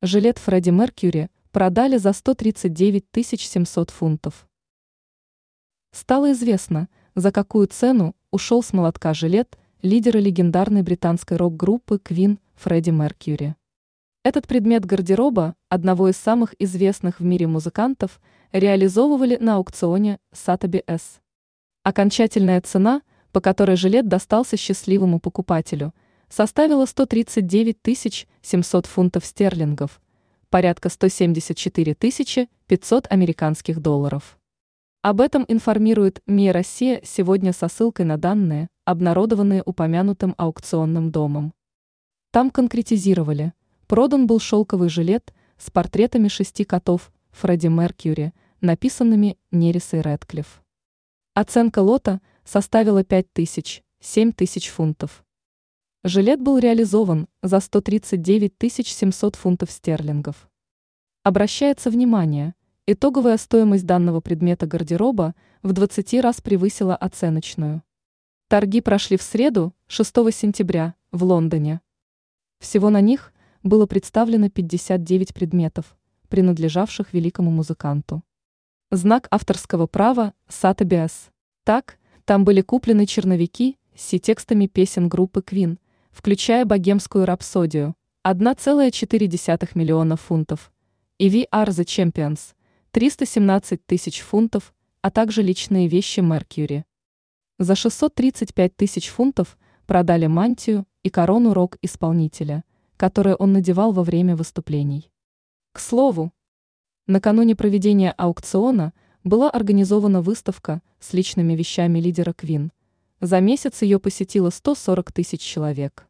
Жилет Фредди Меркьюри продали за 139 700 фунтов. Стало известно, за какую цену ушел с молотка жилет лидера легендарной британской рок-группы Queen Фредди Меркьюри. Этот предмет гардероба одного из самых известных в мире музыкантов реализовывали на аукционе Сатаби С. Окончательная цена, по которой жилет достался счастливому покупателю – составила 139 700 фунтов стерлингов, порядка 174 500 американских долларов. Об этом информирует МИА Россия сегодня со ссылкой на данные, обнародованные упомянутым аукционным домом. Там конкретизировали, продан был шелковый жилет с портретами шести котов Фредди Меркьюри, написанными Нерисой Рэдклифф. Оценка лота составила 5 тысяч, 7 тысяч фунтов. Жилет был реализован за 139 700 фунтов стерлингов. Обращается внимание, итоговая стоимость данного предмета гардероба в 20 раз превысила оценочную. Торги прошли в среду, 6 сентября, в Лондоне. Всего на них было представлено 59 предметов, принадлежавших великому музыканту. Знак авторского права Сатабиас. Так, там были куплены черновики с текстами песен группы Queen – включая богемскую рапсодию, 1,4 миллиона фунтов, и Are the Champions, 317 тысяч фунтов, а также личные вещи Меркьюри. За 635 тысяч фунтов продали мантию и корону рок-исполнителя, которые он надевал во время выступлений. К слову, накануне проведения аукциона была организована выставка с личными вещами лидера Квин. За месяц ее посетило 140 тысяч человек.